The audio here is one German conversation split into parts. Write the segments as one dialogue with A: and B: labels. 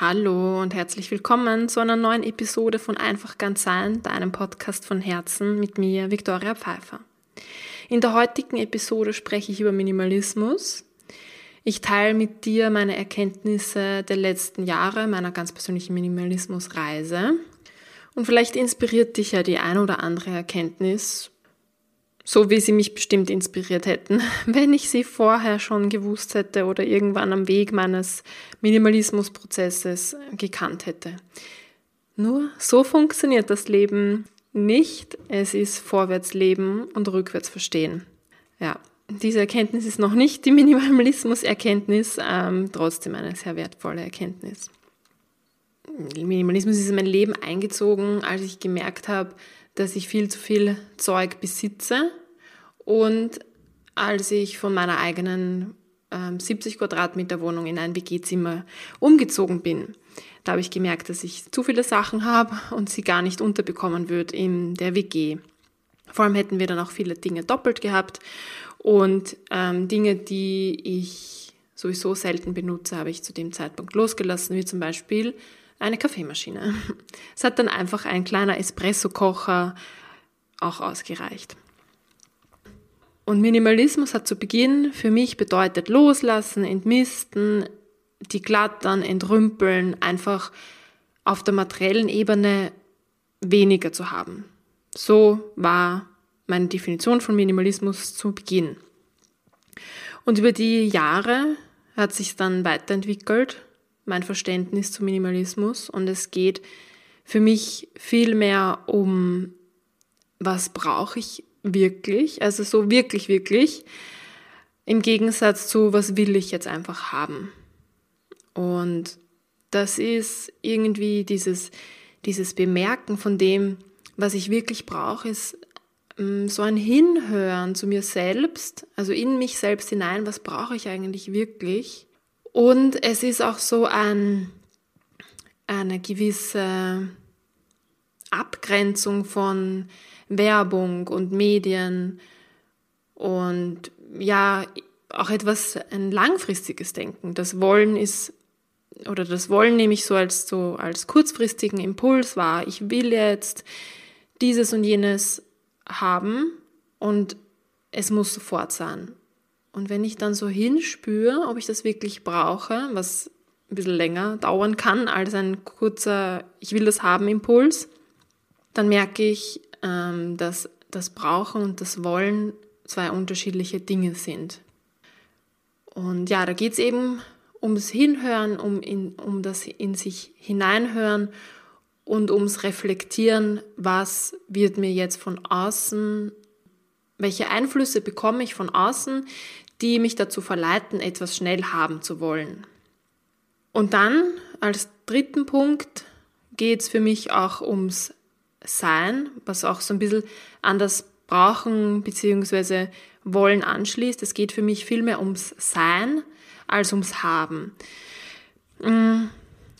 A: Hallo und herzlich willkommen zu einer neuen Episode von Einfach ganz sein, deinem Podcast von Herzen mit mir, Viktoria Pfeiffer. In der heutigen Episode spreche ich über Minimalismus. Ich teile mit dir meine Erkenntnisse der letzten Jahre, meiner ganz persönlichen Minimalismusreise. Und vielleicht inspiriert dich ja die eine oder andere Erkenntnis so wie sie mich bestimmt inspiriert hätten, wenn ich sie vorher schon gewusst hätte oder irgendwann am Weg meines Minimalismusprozesses gekannt hätte. Nur so funktioniert das Leben nicht. Es ist vorwärts leben und rückwärts verstehen. Ja, diese Erkenntnis ist noch nicht die Minimalismus-Erkenntnis, ähm, trotzdem eine sehr wertvolle Erkenntnis. Minimalismus ist in mein Leben eingezogen, als ich gemerkt habe, dass ich viel zu viel Zeug besitze und als ich von meiner eigenen ähm, 70 Quadratmeter Wohnung in ein WG-Zimmer umgezogen bin. Da habe ich gemerkt, dass ich zu viele Sachen habe und sie gar nicht unterbekommen wird in der WG. Vor allem hätten wir dann auch viele Dinge doppelt gehabt und ähm, Dinge, die ich sowieso selten benutze, habe ich zu dem Zeitpunkt losgelassen, wie zum Beispiel eine Kaffeemaschine. Es hat dann einfach ein kleiner Espresso-Kocher auch ausgereicht. Und Minimalismus hat zu Beginn für mich bedeutet loslassen, entmisten, die glattern, entrümpeln, einfach auf der materiellen Ebene weniger zu haben. So war meine Definition von Minimalismus zu Beginn. Und über die Jahre hat sich dann weiterentwickelt mein Verständnis zu Minimalismus und es geht für mich viel mehr um, was brauche ich wirklich, also so wirklich, wirklich, im Gegensatz zu, was will ich jetzt einfach haben. Und das ist irgendwie dieses, dieses Bemerken von dem, was ich wirklich brauche, ist ähm, so ein Hinhören zu mir selbst, also in mich selbst hinein, was brauche ich eigentlich wirklich und es ist auch so ein, eine gewisse Abgrenzung von Werbung und Medien und ja, auch etwas ein langfristiges Denken. Das Wollen ist oder das Wollen nehme ich so als so als kurzfristigen Impuls wahr. Ich will jetzt dieses und jenes haben und es muss sofort sein. Und wenn ich dann so hinspüre, ob ich das wirklich brauche, was ein bisschen länger dauern kann als ein kurzer Ich will das haben Impuls, dann merke ich, ähm, dass das Brauchen und das Wollen zwei unterschiedliche Dinge sind. Und ja, da geht es eben ums Hinhören, um, in, um das in sich hineinhören und ums Reflektieren, was wird mir jetzt von außen, welche Einflüsse bekomme ich von außen, die mich dazu verleiten, etwas schnell haben zu wollen. Und dann als dritten Punkt geht es für mich auch ums Sein, was auch so ein bisschen an das Brauchen bzw. Wollen anschließt. Es geht für mich viel mehr ums Sein als ums Haben. Mm,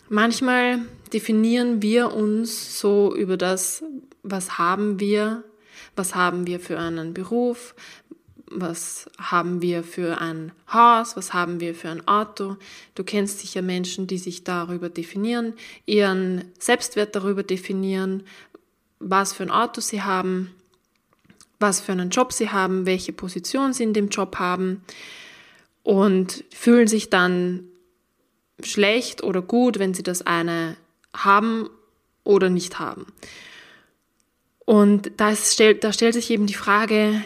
A: manchmal definieren wir uns so über das, was haben wir, was haben wir für einen Beruf, was haben wir für ein Haus, was haben wir für ein Auto. Du kennst sicher Menschen, die sich darüber definieren, ihren Selbstwert darüber definieren, was für ein Auto sie haben, was für einen Job sie haben, welche Position sie in dem Job haben und fühlen sich dann schlecht oder gut, wenn sie das eine haben oder nicht haben. Und da, stellt, da stellt sich eben die Frage,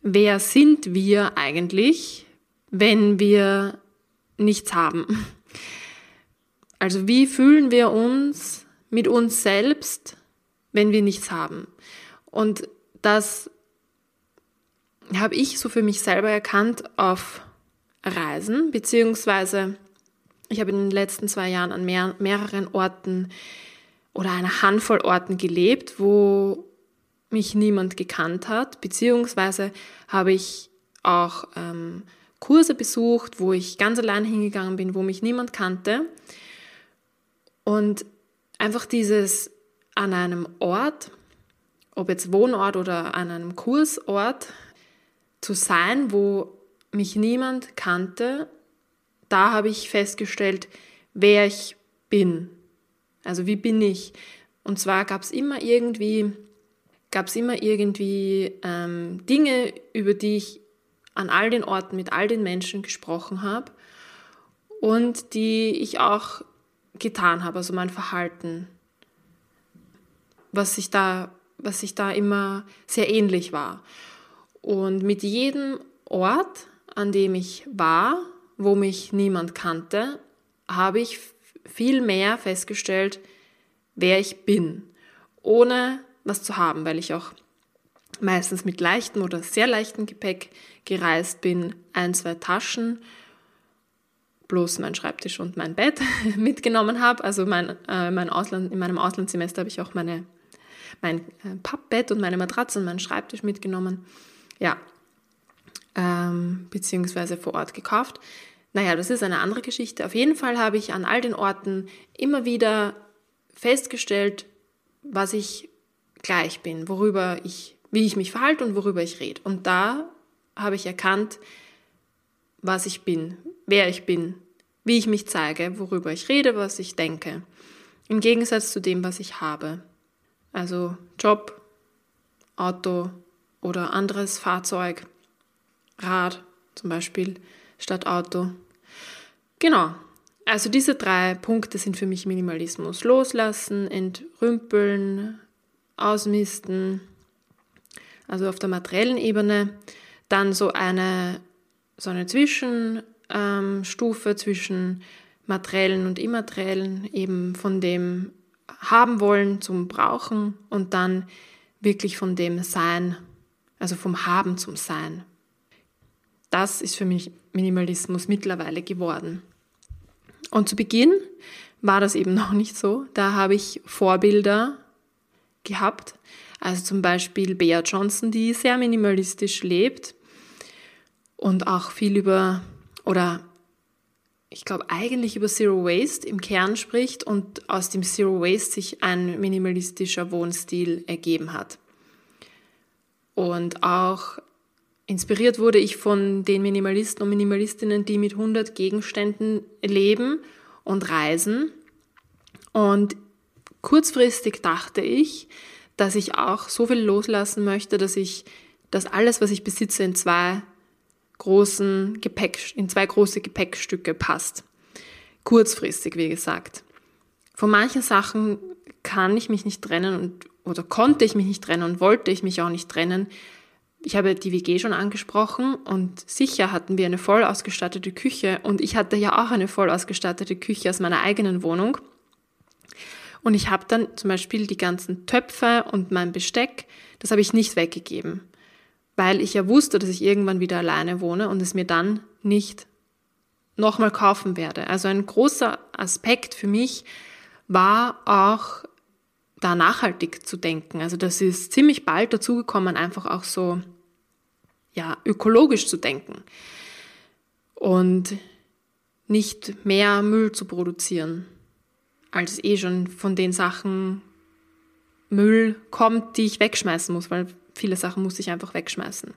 A: wer sind wir eigentlich, wenn wir nichts haben? Also wie fühlen wir uns mit uns selbst, wenn wir nichts haben? Und das habe ich so für mich selber erkannt auf Reisen, beziehungsweise ich habe in den letzten zwei Jahren an mehr, mehreren Orten oder einer Handvoll Orten gelebt, wo mich niemand gekannt hat, beziehungsweise habe ich auch ähm, Kurse besucht, wo ich ganz allein hingegangen bin, wo mich niemand kannte. Und einfach dieses an einem Ort, ob jetzt Wohnort oder an einem Kursort, zu sein, wo mich niemand kannte, da habe ich festgestellt, wer ich bin. Also wie bin ich? Und zwar gab es immer irgendwie, gab es immer irgendwie ähm, Dinge, über die ich an all den Orten mit all den Menschen gesprochen habe und die ich auch getan habe, also mein Verhalten, was sich da, was sich da immer sehr ähnlich war. Und mit jedem Ort, an dem ich war, wo mich niemand kannte, habe ich viel mehr festgestellt, wer ich bin, ohne was zu haben, weil ich auch meistens mit leichtem oder sehr leichtem Gepäck gereist bin, ein, zwei Taschen, bloß mein Schreibtisch und mein Bett mitgenommen habe. Also mein, äh, mein Ausland, in meinem Auslandssemester habe ich auch meine, mein äh, Pappbett und meine Matratze und meinen Schreibtisch mitgenommen. Ja, ähm, beziehungsweise vor Ort gekauft. Naja, das ist eine andere Geschichte. Auf jeden Fall habe ich an all den Orten immer wieder festgestellt, was ich gleich bin, worüber ich, wie ich mich verhalte und worüber ich rede. Und da habe ich erkannt, was ich bin, wer ich bin, wie ich mich zeige, worüber ich rede, was ich denke. Im Gegensatz zu dem, was ich habe. Also Job, Auto oder anderes Fahrzeug, Rad zum Beispiel statt Auto. Genau. Also diese drei Punkte sind für mich Minimalismus. Loslassen, entrümpeln, ausmisten, also auf der materiellen Ebene. Dann so eine, so eine Zwischenstufe ähm, zwischen materiellen und immateriellen, eben von dem haben wollen zum Brauchen und dann wirklich von dem Sein, also vom Haben zum Sein. Das ist für mich Minimalismus mittlerweile geworden. Und zu Beginn war das eben noch nicht so. Da habe ich Vorbilder gehabt. Also zum Beispiel Bea Johnson, die sehr minimalistisch lebt und auch viel über, oder ich glaube eigentlich über Zero Waste im Kern spricht und aus dem Zero Waste sich ein minimalistischer Wohnstil ergeben hat. Und auch Inspiriert wurde ich von den Minimalisten und Minimalistinnen, die mit 100 Gegenständen leben und reisen. Und kurzfristig dachte ich, dass ich auch so viel loslassen möchte, dass ich dass alles, was ich besitze, in zwei großen Gepäck, in zwei große Gepäckstücke passt. Kurzfristig, wie gesagt. Von manchen Sachen kann ich mich nicht trennen und, oder konnte ich mich nicht trennen und wollte ich mich auch nicht trennen, ich habe die WG schon angesprochen und sicher hatten wir eine voll ausgestattete Küche und ich hatte ja auch eine voll ausgestattete Küche aus meiner eigenen Wohnung. Und ich habe dann zum Beispiel die ganzen Töpfe und mein Besteck, das habe ich nicht weggegeben, weil ich ja wusste, dass ich irgendwann wieder alleine wohne und es mir dann nicht nochmal kaufen werde. Also ein großer Aspekt für mich war auch da nachhaltig zu denken. Also das ist ziemlich bald dazugekommen, einfach auch so ja, ökologisch zu denken und nicht mehr Müll zu produzieren, als eh schon von den Sachen Müll kommt, die ich wegschmeißen muss, weil viele Sachen muss ich einfach wegschmeißen.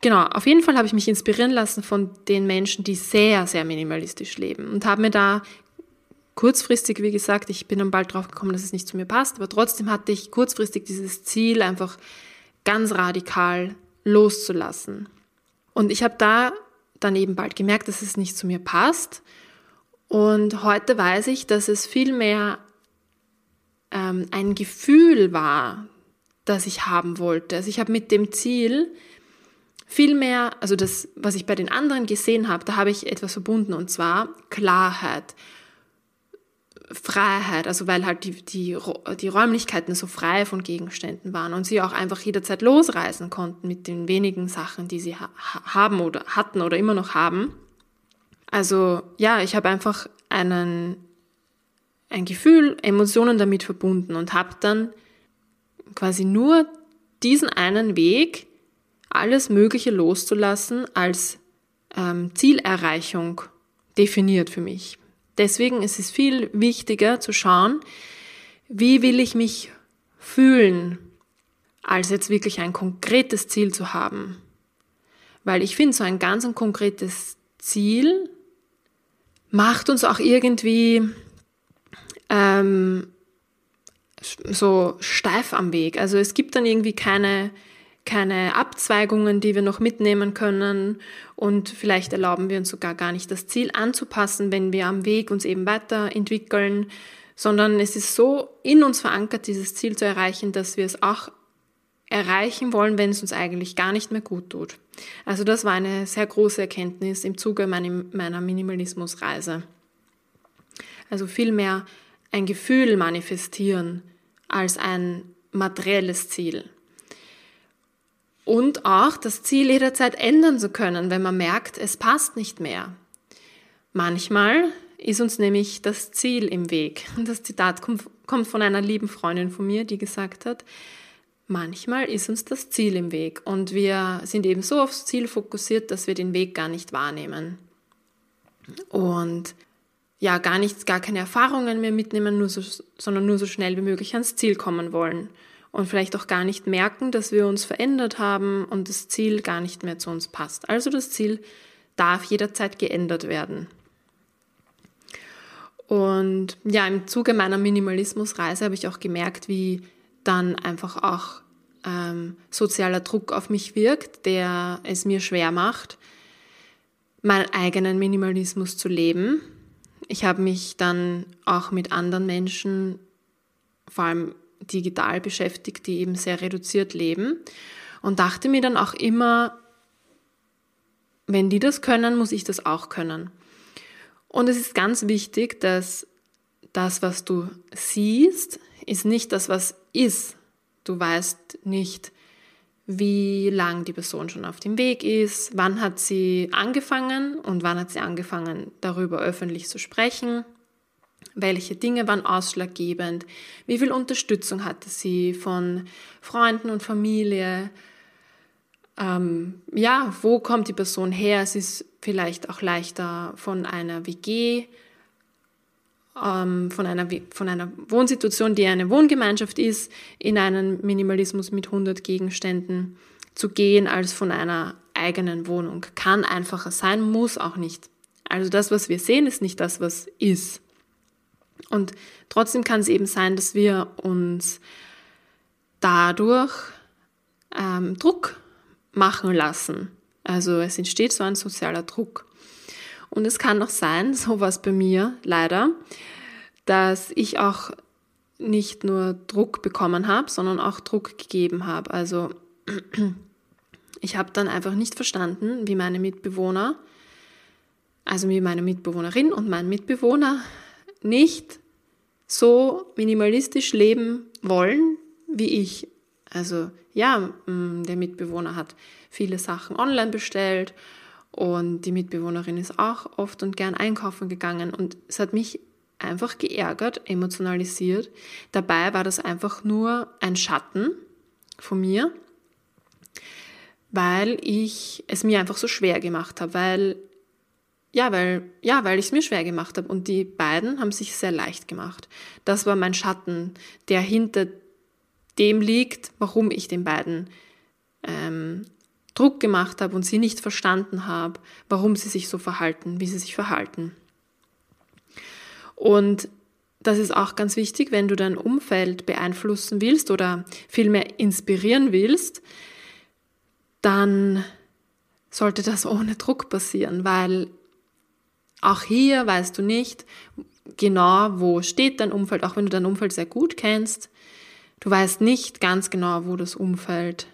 A: Genau, auf jeden Fall habe ich mich inspirieren lassen von den Menschen, die sehr, sehr minimalistisch leben und habe mir da kurzfristig, wie gesagt, ich bin dann bald drauf gekommen, dass es nicht zu mir passt, aber trotzdem hatte ich kurzfristig dieses Ziel, einfach ganz radikal loszulassen. Und ich habe da dann eben bald gemerkt, dass es nicht zu mir passt. Und heute weiß ich, dass es vielmehr ähm, ein Gefühl war, das ich haben wollte. Also ich habe mit dem Ziel vielmehr, also das, was ich bei den anderen gesehen habe, da habe ich etwas verbunden und zwar Klarheit. Freiheit, also weil halt die, die, die Räumlichkeiten so frei von Gegenständen waren und sie auch einfach jederzeit losreisen konnten mit den wenigen Sachen, die sie ha haben oder hatten oder immer noch haben. Also ja, ich habe einfach einen, ein Gefühl, Emotionen damit verbunden und habe dann quasi nur diesen einen Weg, alles Mögliche loszulassen, als ähm, Zielerreichung definiert für mich. Deswegen ist es viel wichtiger zu schauen, wie will ich mich fühlen, als jetzt wirklich ein konkretes Ziel zu haben. Weil ich finde, so ein ganz ein konkretes Ziel macht uns auch irgendwie ähm, so steif am Weg. Also es gibt dann irgendwie keine, keine Abzweigungen, die wir noch mitnehmen können und vielleicht erlauben wir uns sogar gar nicht das Ziel anzupassen, wenn wir am Weg uns eben weiterentwickeln, sondern es ist so in uns verankert, dieses Ziel zu erreichen, dass wir es auch erreichen wollen, wenn es uns eigentlich gar nicht mehr gut tut. Also das war eine sehr große Erkenntnis im Zuge meiner Minimalismusreise. Also vielmehr ein Gefühl manifestieren als ein materielles Ziel. Und auch das Ziel jederzeit ändern zu können, wenn man merkt, es passt nicht mehr. Manchmal ist uns nämlich das Ziel im Weg. Das Zitat kommt von einer lieben Freundin von mir, die gesagt hat, manchmal ist uns das Ziel im Weg und wir sind eben so aufs Ziel fokussiert, dass wir den Weg gar nicht wahrnehmen. Und ja, gar nichts, gar keine Erfahrungen mehr mitnehmen, nur so, sondern nur so schnell wie möglich ans Ziel kommen wollen. Und vielleicht auch gar nicht merken, dass wir uns verändert haben und das Ziel gar nicht mehr zu uns passt. Also das Ziel darf jederzeit geändert werden. Und ja, im Zuge meiner Minimalismusreise habe ich auch gemerkt, wie dann einfach auch ähm, sozialer Druck auf mich wirkt, der es mir schwer macht, meinen eigenen Minimalismus zu leben ich habe mich dann auch mit anderen Menschen, vor allem digital beschäftigt, die eben sehr reduziert leben und dachte mir dann auch immer, wenn die das können, muss ich das auch können. Und es ist ganz wichtig, dass das, was du siehst, ist nicht das, was ist. Du weißt nicht, wie lang die Person schon auf dem Weg ist, wann hat sie angefangen und wann hat sie angefangen, darüber öffentlich zu sprechen, welche Dinge waren ausschlaggebend, wie viel Unterstützung hatte sie von Freunden und Familie, ähm, ja, wo kommt die Person her, es ist vielleicht auch leichter von einer WG ähm, von, einer, von einer Wohnsituation, die eine Wohngemeinschaft ist, in einen Minimalismus mit 100 Gegenständen zu gehen, als von einer eigenen Wohnung. Kann einfacher sein, muss auch nicht. Also das, was wir sehen, ist nicht das, was ist. Und trotzdem kann es eben sein, dass wir uns dadurch ähm, Druck machen lassen. Also es entsteht so ein sozialer Druck. Und es kann auch sein, so war es bei mir leider, dass ich auch nicht nur Druck bekommen habe, sondern auch Druck gegeben habe. Also ich habe dann einfach nicht verstanden, wie meine Mitbewohner, also wie meine Mitbewohnerin und mein Mitbewohner nicht so minimalistisch leben wollen wie ich. Also ja, der Mitbewohner hat viele Sachen online bestellt und die Mitbewohnerin ist auch oft und gern einkaufen gegangen und es hat mich einfach geärgert, emotionalisiert. Dabei war das einfach nur ein Schatten von mir, weil ich es mir einfach so schwer gemacht habe, weil ja, weil ja, weil ich es mir schwer gemacht habe und die beiden haben sich sehr leicht gemacht. Das war mein Schatten, der hinter dem liegt, warum ich den beiden ähm, Druck gemacht habe und sie nicht verstanden habe, warum sie sich so verhalten, wie sie sich verhalten. Und das ist auch ganz wichtig, wenn du dein Umfeld beeinflussen willst oder vielmehr inspirieren willst, dann sollte das ohne Druck passieren, weil auch hier weißt du nicht genau, wo steht dein Umfeld, auch wenn du dein Umfeld sehr gut kennst. Du weißt nicht ganz genau, wo das Umfeld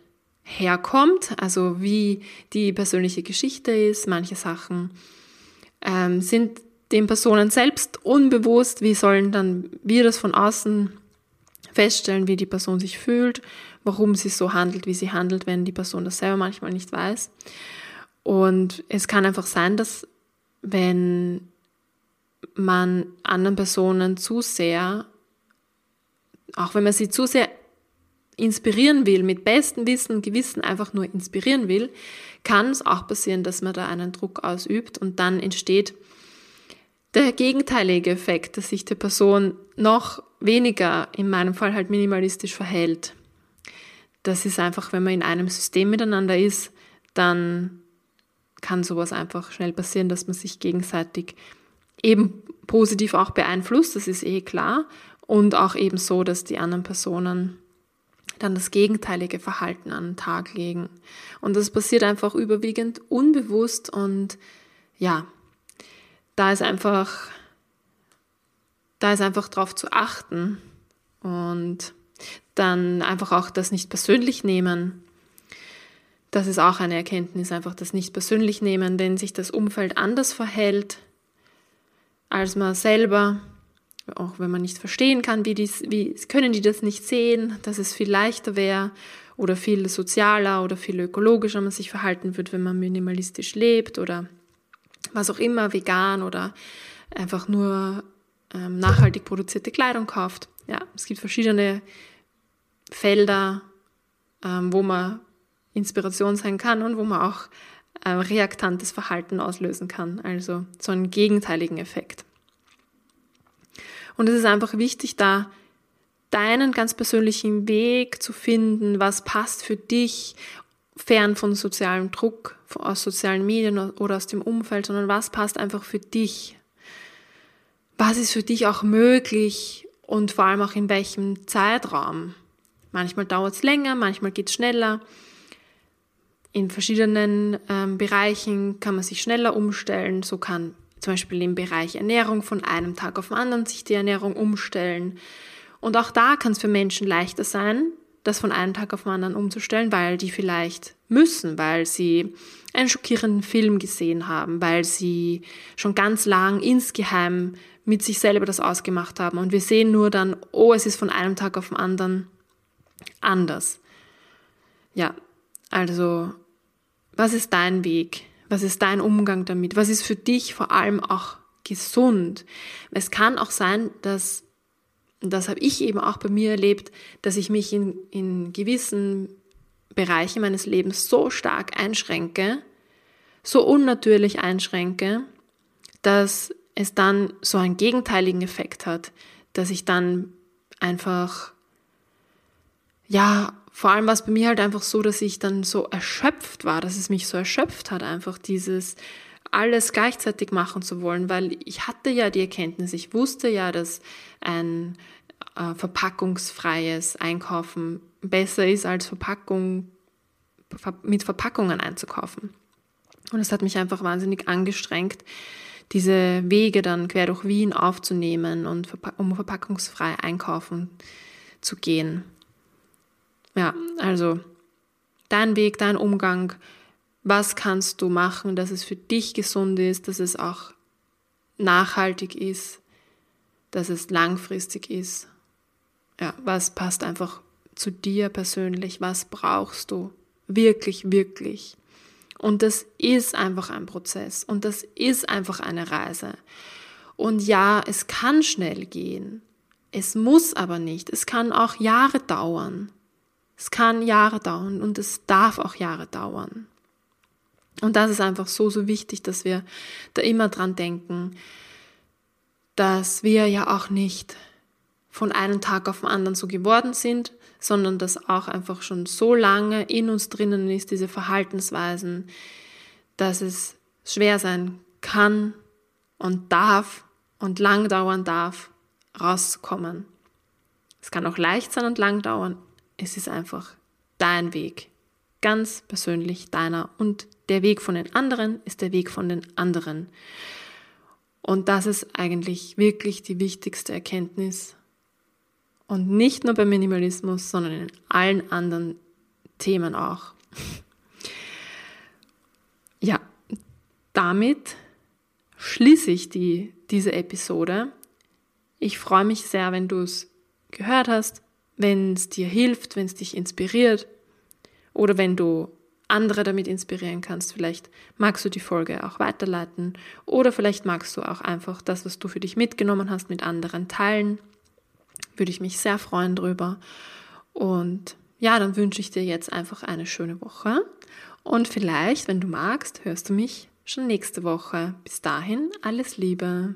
A: herkommt, also wie die persönliche Geschichte ist. Manche Sachen ähm, sind den Personen selbst unbewusst. Wie sollen dann wir das von außen feststellen, wie die Person sich fühlt, warum sie so handelt, wie sie handelt, wenn die Person das selber manchmal nicht weiß. Und es kann einfach sein, dass wenn man anderen Personen zu sehr, auch wenn man sie zu sehr inspirieren will, mit bestem Wissen und Gewissen einfach nur inspirieren will, kann es auch passieren, dass man da einen Druck ausübt und dann entsteht der gegenteilige Effekt, dass sich die Person noch weniger, in meinem Fall halt minimalistisch verhält. Das ist einfach, wenn man in einem System miteinander ist, dann kann sowas einfach schnell passieren, dass man sich gegenseitig eben positiv auch beeinflusst, das ist eh klar. Und auch eben so, dass die anderen Personen dann das gegenteilige Verhalten an den Tag legen. Und das passiert einfach überwiegend unbewusst und ja, da ist einfach, da ist einfach drauf zu achten und dann einfach auch das nicht persönlich nehmen. Das ist auch eine Erkenntnis, einfach das nicht persönlich nehmen, wenn sich das Umfeld anders verhält als man selber, auch wenn man nicht verstehen kann, wie, dies, wie können die das nicht sehen, dass es viel leichter wäre oder viel sozialer oder viel ökologischer man sich verhalten wird, wenn man minimalistisch lebt oder was auch immer, vegan oder einfach nur ähm, nachhaltig produzierte Kleidung kauft. Ja, es gibt verschiedene Felder, ähm, wo man Inspiration sein kann und wo man auch äh, reaktantes Verhalten auslösen kann, also so einen gegenteiligen Effekt. Und es ist einfach wichtig, da deinen ganz persönlichen Weg zu finden, was passt für dich, fern von sozialem Druck, aus sozialen Medien oder aus dem Umfeld, sondern was passt einfach für dich. Was ist für dich auch möglich und vor allem auch in welchem Zeitraum. Manchmal dauert es länger, manchmal geht es schneller. In verschiedenen ähm, Bereichen kann man sich schneller umstellen. So kann zum Beispiel im Bereich Ernährung von einem Tag auf den anderen sich die Ernährung umstellen. Und auch da kann es für Menschen leichter sein, das von einem Tag auf den anderen umzustellen, weil die vielleicht müssen, weil sie einen schockierenden Film gesehen haben, weil sie schon ganz lang insgeheim mit sich selber das ausgemacht haben. Und wir sehen nur dann, oh, es ist von einem Tag auf den anderen anders. Ja, also, was ist dein Weg? Was ist dein Umgang damit? Was ist für dich vor allem auch gesund? Es kann auch sein, dass, das habe ich eben auch bei mir erlebt, dass ich mich in, in gewissen Bereichen meines Lebens so stark einschränke, so unnatürlich einschränke, dass es dann so einen gegenteiligen Effekt hat, dass ich dann einfach, ja, vor allem war es bei mir halt einfach so, dass ich dann so erschöpft war, dass es mich so erschöpft hat, einfach dieses alles gleichzeitig machen zu wollen, weil ich hatte ja die Erkenntnis, ich wusste ja, dass ein äh, verpackungsfreies Einkaufen besser ist als Verpackung mit Verpackungen einzukaufen. Und es hat mich einfach wahnsinnig angestrengt, diese Wege dann quer durch Wien aufzunehmen und um verpackungsfrei einkaufen zu gehen. Ja, also dein Weg, dein Umgang, was kannst du machen, dass es für dich gesund ist, dass es auch nachhaltig ist, dass es langfristig ist. Ja, was passt einfach zu dir persönlich, was brauchst du wirklich, wirklich. Und das ist einfach ein Prozess und das ist einfach eine Reise. Und ja, es kann schnell gehen. Es muss aber nicht. Es kann auch Jahre dauern. Es kann Jahre dauern und es darf auch Jahre dauern. Und das ist einfach so, so wichtig, dass wir da immer dran denken, dass wir ja auch nicht von einem Tag auf den anderen so geworden sind, sondern dass auch einfach schon so lange in uns drinnen ist, diese Verhaltensweisen, dass es schwer sein kann und darf und lang dauern darf, rauszukommen. Es kann auch leicht sein und lang dauern, es ist einfach dein Weg. Ganz persönlich deiner. Und der Weg von den anderen ist der Weg von den anderen. Und das ist eigentlich wirklich die wichtigste Erkenntnis. Und nicht nur beim Minimalismus, sondern in allen anderen Themen auch. Ja, damit schließe ich die, diese Episode. Ich freue mich sehr, wenn du es gehört hast wenn es dir hilft, wenn es dich inspiriert oder wenn du andere damit inspirieren kannst. Vielleicht magst du die Folge auch weiterleiten oder vielleicht magst du auch einfach das, was du für dich mitgenommen hast, mit anderen teilen. Würde ich mich sehr freuen drüber. Und ja, dann wünsche ich dir jetzt einfach eine schöne Woche. Und vielleicht, wenn du magst, hörst du mich schon nächste Woche. Bis dahin, alles Liebe.